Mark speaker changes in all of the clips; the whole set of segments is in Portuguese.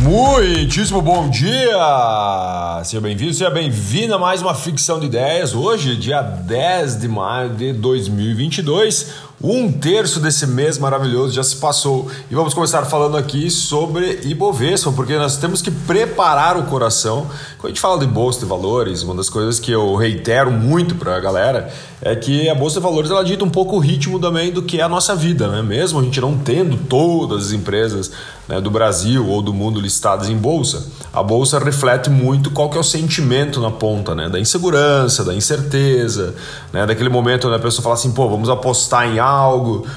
Speaker 1: Muitíssimo bom dia! Seja bem-vindo, seja bem-vinda a mais uma ficção de ideias. Hoje, dia 10 de maio de 2022. Um terço desse mês maravilhoso já se passou e vamos começar falando aqui sobre Ibovespa, porque nós temos que preparar o coração. Quando a gente fala de bolsa de valores, uma das coisas que eu reitero muito para a galera é que a bolsa de valores ela dita um pouco o ritmo também do que é a nossa vida, né? Mesmo a gente não tendo todas as empresas né, do Brasil ou do mundo listadas em bolsa, a bolsa reflete muito qual que é o sentimento na ponta, né? Da insegurança, da incerteza, né? Daquele momento onde a pessoa fala assim, pô, vamos apostar em algo,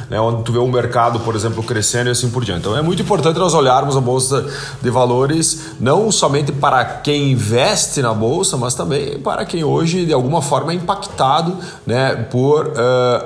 Speaker 1: né? Onde tu vê um mercado, por exemplo, crescendo e assim por diante. Então é muito importante nós olharmos a bolsa de valores não somente para quem investe na bolsa, mas também para quem hoje de alguma forma é impactado, né? Por uh,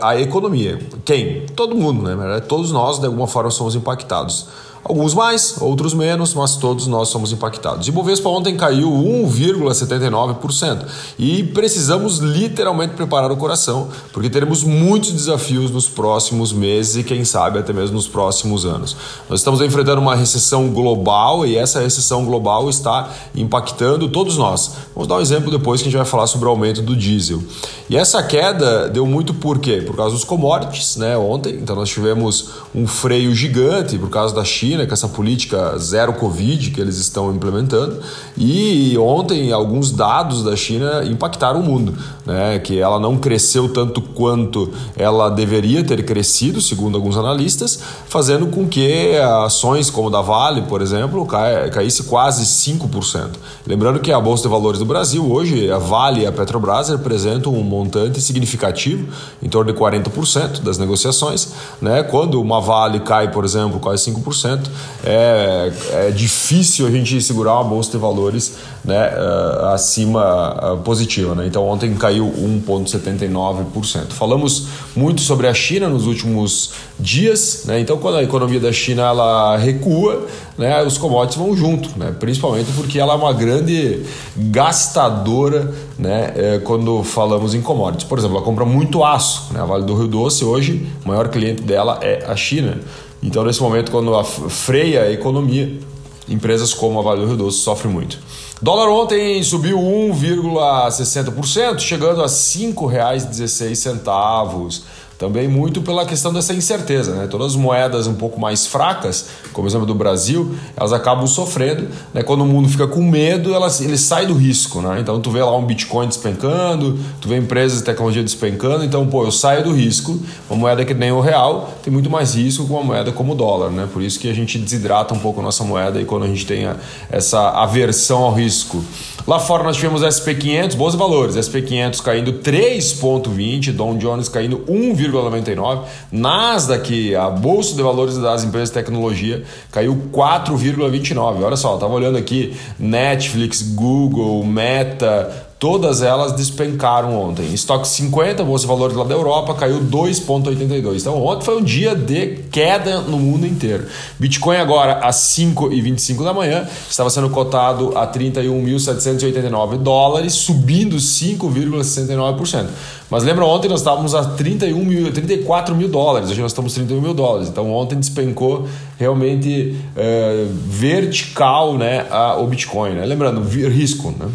Speaker 1: a economia. Quem? Todo mundo, né? Todos nós de alguma forma somos impactados. Alguns mais, outros menos, mas todos nós somos impactados. E ontem caiu 1,79% e precisamos literalmente preparar o coração, porque teremos muitos desafios nos próximos meses e quem sabe até mesmo nos próximos anos. Nós estamos enfrentando uma recessão global e essa recessão global está impactando todos nós. Vamos dar um exemplo depois que a gente vai falar sobre o aumento do diesel. E essa queda deu muito por quê? Por causa dos commodities, né? Ontem, então nós tivemos um freio gigante por causa da China China, com essa política zero Covid que eles estão implementando. E ontem, alguns dados da China impactaram o mundo, né? que ela não cresceu tanto quanto ela deveria ter crescido, segundo alguns analistas, fazendo com que ações como da Vale, por exemplo, caísse quase 5%. Lembrando que a Bolsa de Valores do Brasil, hoje, a Vale e a Petrobras representam um montante significativo, em torno de 40% das negociações. Né? Quando uma Vale cai, por exemplo, quase 5%, é, é difícil a gente segurar uma bolsa de valores né, uh, acima uh, positiva. Né? Então ontem caiu 1,79%. Falamos muito sobre a China nos últimos dias. Né? Então quando a economia da China ela recua, né, os commodities vão junto, né? principalmente porque ela é uma grande gastadora né, é, quando falamos em commodities. Por exemplo, ela compra muito aço. Né? A Vale do Rio Doce hoje, o maior cliente dela é a China. Então, nesse momento, quando freia a economia, empresas como a Vale do Rio Doce sofrem muito. Dólar ontem subiu 1,60%, chegando a R$ 5,16 também muito pela questão dessa incerteza, né? Todas as moedas um pouco mais fracas, como exemplo do Brasil, elas acabam sofrendo, né? Quando o mundo fica com medo, elas, ele sai do risco, né? Então tu vê lá um Bitcoin despencando, tu vê empresas de tecnologia despencando, então pô, eu saio do risco. Uma moeda que nem o real tem muito mais risco que uma moeda como o dólar, né? Por isso que a gente desidrata um pouco a nossa moeda e quando a gente tem essa aversão ao risco. Lá fora nós tivemos SP500, bons valores, SP500 caindo 3,20, Dow Jones caindo 1,99, Nasdaq, a bolsa de valores das empresas de tecnologia, caiu 4,29. Olha só, estava olhando aqui Netflix, Google, Meta, Todas elas despencaram ontem. Estoque 50, Bolsa de Valores lá da Europa, caiu 2,82. Então ontem foi um dia de queda no mundo inteiro. Bitcoin agora às 5h25 da manhã estava sendo cotado a 31.789 dólares, subindo 5,69%. Mas lembra, ontem nós estávamos a 31 mil, 34 mil dólares, hoje nós estamos 31 mil dólares. Então ontem despencou realmente é, vertical né, a, o Bitcoin. Né? Lembrando, risco. Né?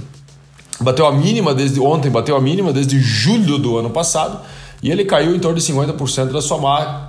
Speaker 1: Bateu a mínima desde ontem, bateu a mínima desde julho do ano passado e ele caiu em torno de 50% da sua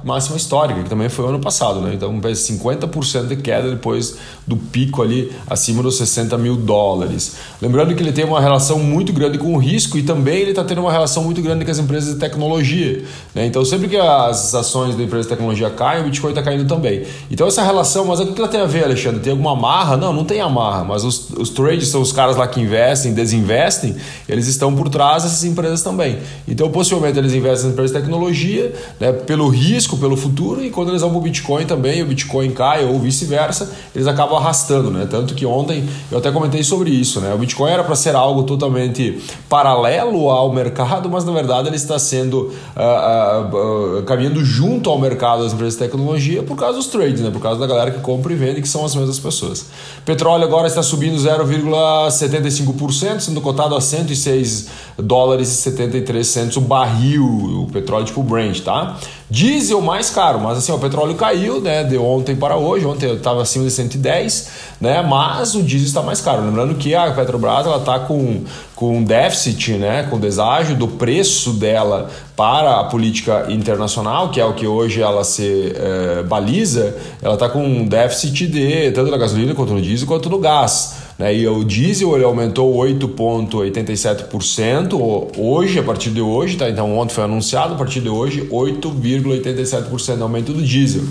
Speaker 1: máxima histórica, que também foi ano passado, né? Então, 50% de queda depois do pico ali acima dos 60 mil dólares. Lembrando que ele tem uma relação muito grande com o risco e também ele está tendo uma relação muito grande com as empresas de tecnologia. Né? Então, sempre que as ações da empresa de tecnologia caem, o Bitcoin está caindo também. Então, essa relação, mas o que ela tem a ver, Alexandre? Tem alguma amarra? Não, não tem amarra, mas os, os trades são os caras lá que investem, desinvestem, eles estão por trás dessas empresas também. Então, possivelmente, eles investem dessas empresas de tecnologia, né, pelo risco, pelo futuro, e quando eles vão para o Bitcoin também, o Bitcoin cai ou vice-versa, eles acabam arrastando, né? Tanto que ontem eu até comentei sobre isso, né? O Bitcoin era para ser algo totalmente paralelo ao mercado, mas na verdade ele está sendo uh, uh, uh, caminhando junto ao mercado das empresas de tecnologia por causa dos trades, né? Por causa da galera que compra e vende, que são as mesmas pessoas. Petróleo agora está subindo 0,75%, sendo cotado a 106 dólares e 73 centos o barril, o petróleo tipo Brent, tá? Diesel mais caro, mas assim, o petróleo caiu, né, de ontem para hoje, ontem estava acima de 110, né, mas o diesel está mais caro. Lembrando que a Petrobras ela está com, com déficit, né, com deságio do preço dela para a política internacional, que é o que hoje ela se é, baliza, ela está com um déficit de tanto na gasolina quanto no diesel quanto no gás. Né? E o diesel ele aumentou 8,87% hoje, a partir de hoje, tá? então ontem foi anunciado, a partir de hoje, 8,87% de aumento do diesel.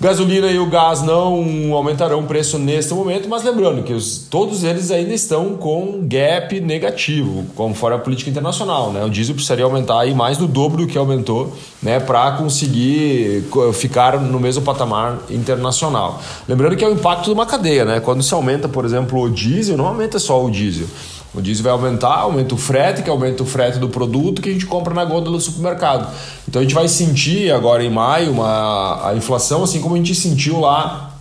Speaker 1: Gasolina e o gás não aumentarão o preço neste momento, mas lembrando que os, todos eles ainda estão com gap negativo, conforme a política internacional. Né? O diesel precisaria aumentar aí mais do dobro do que aumentou né, para conseguir ficar no mesmo patamar internacional. Lembrando que é o impacto de uma cadeia. Né? Quando se aumenta, por exemplo, o diesel, não aumenta só o diesel. O diesel vai aumentar, aumenta o frete, que aumenta o frete do produto que a gente compra na gôndola do supermercado. Então a gente vai sentir agora em maio uma, a inflação, assim como a gente sentiu lá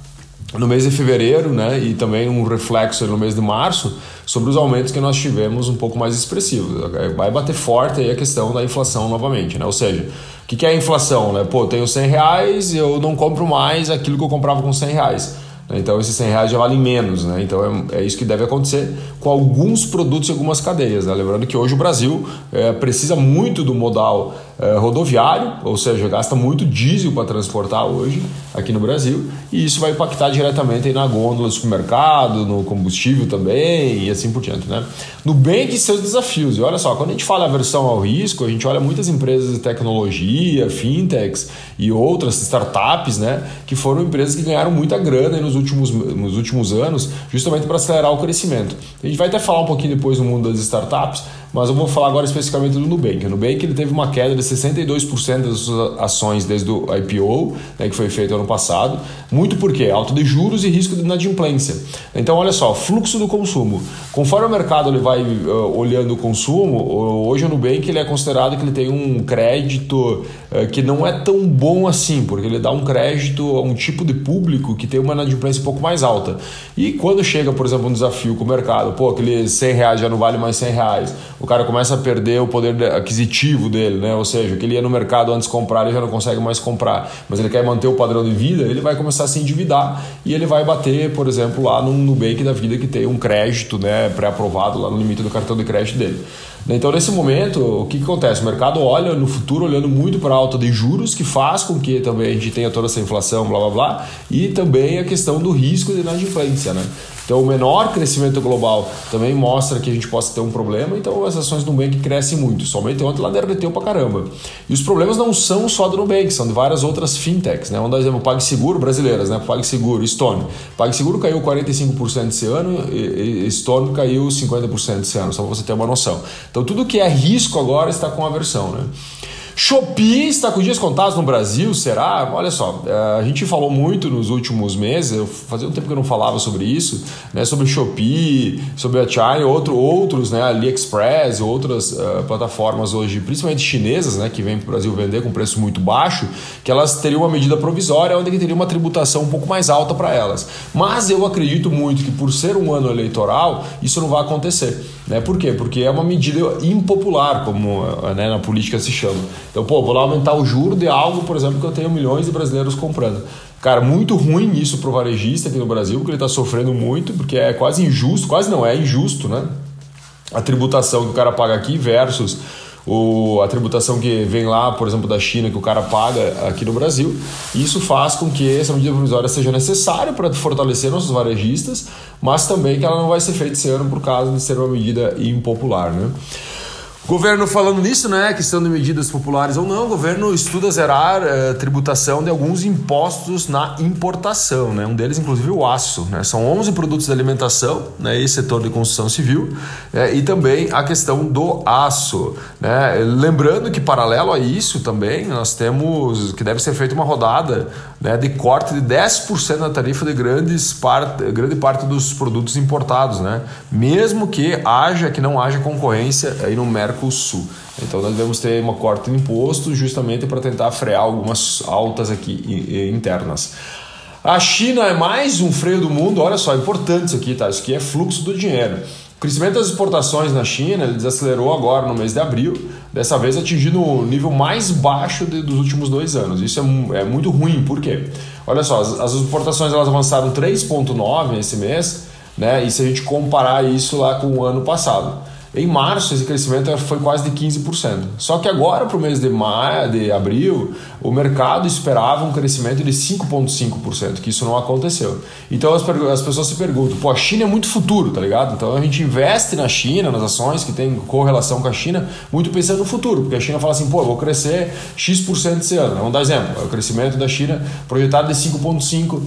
Speaker 1: no mês de fevereiro, né? E também um reflexo no mês de março sobre os aumentos que nós tivemos um pouco mais expressivos. Vai bater forte aí a questão da inflação novamente, né? Ou seja, o que é a inflação, né? Pô, tenho 100 reais, eu não compro mais aquilo que eu comprava com 100 reais. Né? Então esses 100 reais já valem menos, né? Então é, é, isso que deve acontecer com alguns produtos e algumas cadeias. Né? Lembrando que hoje o Brasil é, precisa muito do modal é, rodoviário, ou seja, gasta muito diesel para transportar hoje aqui no Brasil, e isso vai impactar diretamente na gôndola do supermercado, no combustível também e assim por diante. Né? Nubank e seus desafios. E olha só, quando a gente fala aversão ao risco, a gente olha muitas empresas de tecnologia, fintechs e outras startups, né, que foram empresas que ganharam muita grana nos últimos, nos últimos anos, justamente para acelerar o crescimento. A gente vai até falar um pouquinho depois no mundo das startups, mas eu vou falar agora especificamente do Nubank. O Nubank ele teve uma queda de 62% das suas ações desde o IPO, né, que foi feito ano passado. Muito porque alta de juros e risco de inadimplência. Então, olha só, fluxo do consumo. Conforme o mercado ele vai uh, olhando o consumo, hoje o Nubank ele é considerado que ele tem um crédito que não é tão bom assim, porque ele dá um crédito a um tipo de público que tem uma inadimplência um pouco mais alta. E quando chega, por exemplo, um desafio com o mercado, pô, aquele 100 reais já não vale mais 100 reais, o cara começa a perder o poder aquisitivo dele, né? Ou seja, que ele ia no mercado antes comprar, ele já não consegue mais comprar, mas ele quer manter o padrão de vida, ele vai começar a se endividar e ele vai bater, por exemplo, lá no Nubank da vida que tem um crédito né, pré-aprovado lá no limite do cartão de crédito dele. Então, nesse momento, o que, que acontece? O mercado olha no futuro, olhando muito para a alta de juros, que faz com que também a gente tenha toda essa inflação, blá blá blá, e também a questão do risco de inadimplência. Né? Então, o menor crescimento global também mostra que a gente possa ter um problema, então as ações do Nubank crescem muito. Somente ontem ela derreteu para caramba. E os problemas não são só do Nubank, são de várias outras fintechs. Né? Vamos dar exemplo, PagSeguro, brasileiras, né? PagSeguro, Stone. PagSeguro caiu 45% esse ano e Stone caiu 50% esse ano, só para você ter uma noção. Então, tudo que é risco agora está com aversão. Né? Shopee está com dias contados no Brasil, será? Olha só, é, a gente falou muito nos últimos meses, fazia um tempo que eu não falava sobre isso, né, sobre Shopee, sobre a China, outro, outros, né, AliExpress, outras uh, plataformas hoje, principalmente chinesas, né, que vêm para o Brasil vender com preço muito baixo, que elas teriam uma medida provisória onde teria uma tributação um pouco mais alta para elas. Mas eu acredito muito que por ser um ano eleitoral, isso não vai acontecer. Né? Por quê? Porque é uma medida impopular, como né, na política se chama. Então, pô, vou lá aumentar o juro de algo, por exemplo, que eu tenho milhões de brasileiros comprando. Cara, muito ruim isso pro varejista aqui no Brasil, porque ele está sofrendo muito, porque é quase injusto, quase não, é injusto, né? A tributação que o cara paga aqui versus o, a tributação que vem lá, por exemplo, da China, que o cara paga aqui no Brasil. Isso faz com que essa medida provisória seja necessária para fortalecer nossos varejistas, mas também que ela não vai ser feita esse ano por causa de ser uma medida impopular. Né? Governo falando nisso, né? Questão de medidas populares ou não, o governo estuda zerar eh, tributação de alguns impostos na importação, né? Um deles, inclusive, o aço, né? São 11 produtos de alimentação, né? E setor de construção civil, né? e também a questão do aço, né? Lembrando que, paralelo a isso também, nós temos que deve ser feita uma rodada né, de corte de 10% na tarifa de grandes part, grande parte dos produtos importados, né? Mesmo que haja, que não haja concorrência aí no mercado Mercosul. Então nós devemos ter uma corte de imposto justamente para tentar frear algumas altas aqui internas. A China é mais um freio do mundo, olha só, importante isso aqui, tá? Isso aqui é fluxo do dinheiro. O crescimento das exportações na China ele desacelerou agora no mês de abril, dessa vez atingindo o nível mais baixo de, dos últimos dois anos. Isso é, é, muito ruim, por quê? Olha só, as, as exportações elas avançaram 3,9% esse mês, né? e se a gente comparar isso lá com o ano passado. Em março, esse crescimento foi quase de 15%. Só que agora, para o mês de maio, de abril, o mercado esperava um crescimento de 5,5%, que isso não aconteceu. Então as, as pessoas se perguntam: pô, a China é muito futuro, tá ligado? Então a gente investe na China, nas ações que tem correlação com a China, muito pensando no futuro, porque a China fala assim: pô, eu vou crescer X% esse ano. Vamos dar exemplo: o crescimento da China projetado de 5,5%.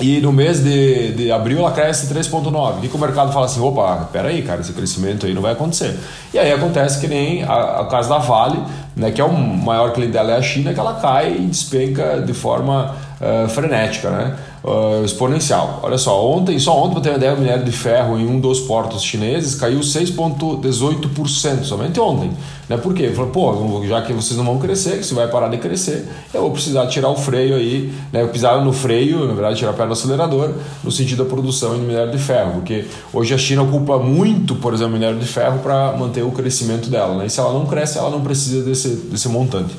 Speaker 1: E no mês de, de abril ela cresce 3,9. E que o mercado fala assim: opa, peraí, cara, esse crescimento aí não vai acontecer. E aí acontece que nem a, a caso da Vale, né, que é o maior cliente dela é a China, que ela cai e despenca de forma uh, frenética. Né? Uh, exponencial. Olha só, ontem, só ontem, para ter uma ideia, o minério de ferro em um dos portos chineses caiu 6,18%, somente ontem. Né? Por quê? Falou, pô, já que vocês não vão crescer, que você vai parar de crescer, eu vou precisar tirar o freio aí, né? pisar no freio, na verdade, tirar a perna do acelerador, no sentido da produção de minério de ferro, porque hoje a China ocupa muito, por exemplo, minério de ferro para manter o crescimento dela. Né? E se ela não cresce, ela não precisa desse, desse montante.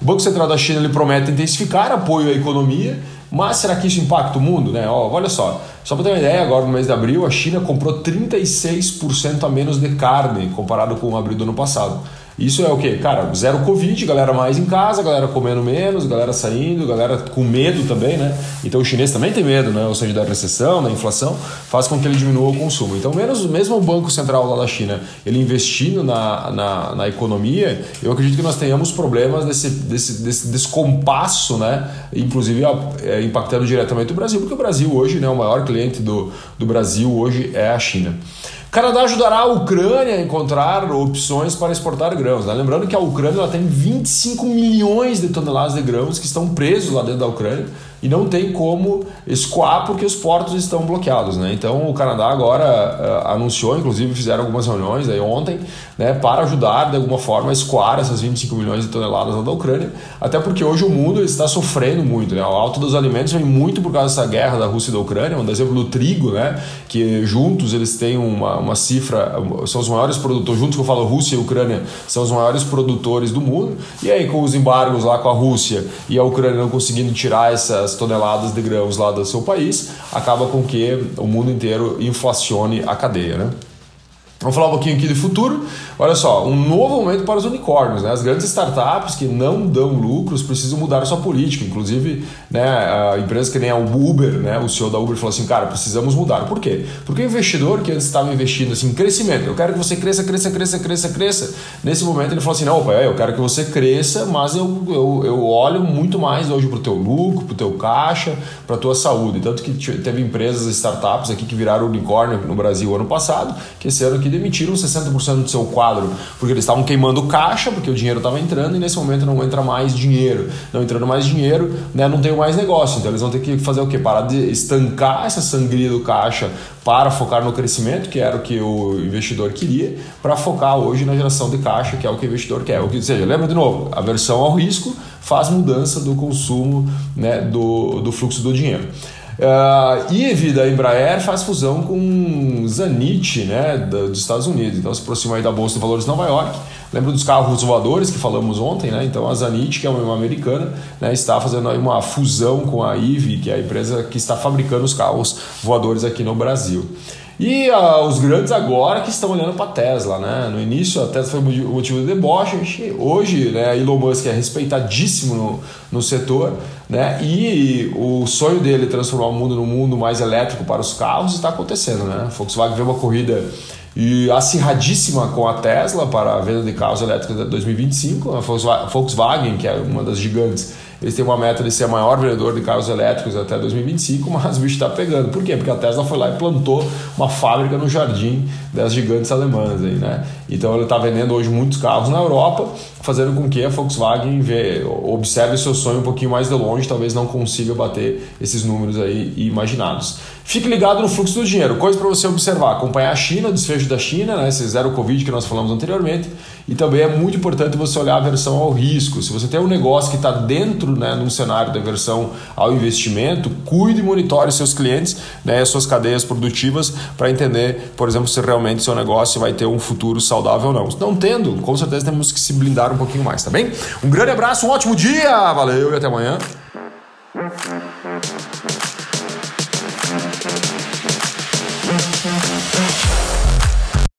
Speaker 1: O Banco Central da China ele promete intensificar apoio à economia mas será que isso impacta o mundo? Né? Olha só, só para ter uma ideia, agora no mês de abril a China comprou 36% a menos de carne comparado com abril do ano passado. Isso é o que? Cara, zero Covid, galera mais em casa, galera comendo menos, galera saindo, galera com medo também, né? Então o chinês também tem medo, né? Ou seja, da recessão, da inflação, faz com que ele diminua o consumo. Então, menos, mesmo o Banco Central lá da China, ele investindo na, na, na economia, eu acredito que nós tenhamos problemas desse, desse, desse descompasso, né? Inclusive é, impactando diretamente o Brasil, porque o Brasil hoje, né, o maior cliente do, do Brasil hoje é a China. Canadá ajudará a Ucrânia a encontrar opções para exportar grãos. Né? Lembrando que a Ucrânia ela tem 25 milhões de toneladas de grãos que estão presos lá dentro da Ucrânia e não tem como escoar porque os portos estão bloqueados. Né? Então o Canadá agora uh, anunciou, inclusive fizeram algumas reuniões aí ontem, né, para ajudar de alguma forma a escoar essas 25 milhões de toneladas da Ucrânia, até porque hoje o mundo está sofrendo muito. Né? O alto dos alimentos vem muito por causa dessa guerra da Rússia e da Ucrânia, um exemplo do trigo, né, que juntos eles têm uma, uma cifra, são os maiores produtores, juntos que eu falo Rússia e Ucrânia, são os maiores produtores do mundo, e aí com os embargos lá com a Rússia e a Ucrânia não conseguindo tirar essas toneladas de grãos lá do seu país, acaba com que o mundo inteiro inflacione a cadeia. Né? Vamos falar um pouquinho aqui de futuro. Olha só, um novo momento para os unicórnios. Né? As grandes startups que não dão lucros precisam mudar sua política. Inclusive, né, empresas que nem a Uber, né, o CEO da Uber falou assim, cara, precisamos mudar. Por quê? Porque o investidor que antes estava investindo assim, em crescimento, eu quero que você cresça, cresça, cresça, cresça, cresça. Nesse momento ele falou assim, não, opa, eu quero que você cresça, mas eu, eu, eu olho muito mais hoje para o teu lucro, para o teu caixa, para a tua saúde. Tanto que teve empresas, startups aqui que viraram unicórnio no Brasil ano passado, que esse ano aqui demitiram 60% do seu quadro porque eles estavam queimando caixa, porque o dinheiro estava entrando e nesse momento não entra mais dinheiro. Não entrando mais dinheiro, né, não tem mais negócio. Então eles vão ter que fazer o quê? Parar de estancar essa sangria do caixa para focar no crescimento, que era o que o investidor queria, para focar hoje na geração de caixa, que é o que o investidor quer. Ou seja, lembra de novo, a versão ao risco faz mudança do consumo né, do, do fluxo do dinheiro. Uh, IVE da Embraer faz fusão com Zanit, né, dos Estados Unidos. Então se aproxima aí da Bolsa de Valores de Nova York. Lembra dos carros voadores que falamos ontem, né? Então a Zanit, que é uma americana, né, está fazendo aí uma fusão com a IVE, que é a empresa que está fabricando os carros voadores aqui no Brasil. E uh, os grandes agora que estão olhando para a Tesla, né? No início a Tesla foi o motivo de deboche, hoje né, Elon Musk é respeitadíssimo no, no setor, né? E o sonho dele transformar o mundo num mundo mais elétrico para os carros está acontecendo, né? A Volkswagen vê uma corrida e acirradíssima com a Tesla para a venda de carros elétricos até 2025. A Volkswagen, que é uma das gigantes, eles têm uma meta de ser o maior vendedor de carros elétricos até 2025, mas o bicho está pegando. Por quê? Porque a Tesla foi lá e plantou uma fábrica no jardim das gigantes alemãs. Aí, né? Então ele está vendendo hoje muitos carros na Europa, fazendo com que a Volkswagen vê, observe seu sonho um pouquinho mais de longe, talvez não consiga bater esses números aí imaginados. Fique ligado no fluxo do dinheiro. Coisa para você observar: acompanhar a China, o desfecho da China, né, esse zero Covid que nós falamos anteriormente. E também é muito importante você olhar a versão ao risco. Se você tem um negócio que está dentro, né, num cenário da versão ao investimento, cuide e monitore seus clientes, né, suas cadeias produtivas, para entender, por exemplo, se realmente seu negócio vai ter um futuro saudável ou não. Não tendo, com certeza temos que se blindar um pouquinho mais, tá bem? Um grande abraço, um ótimo dia, valeu e até amanhã.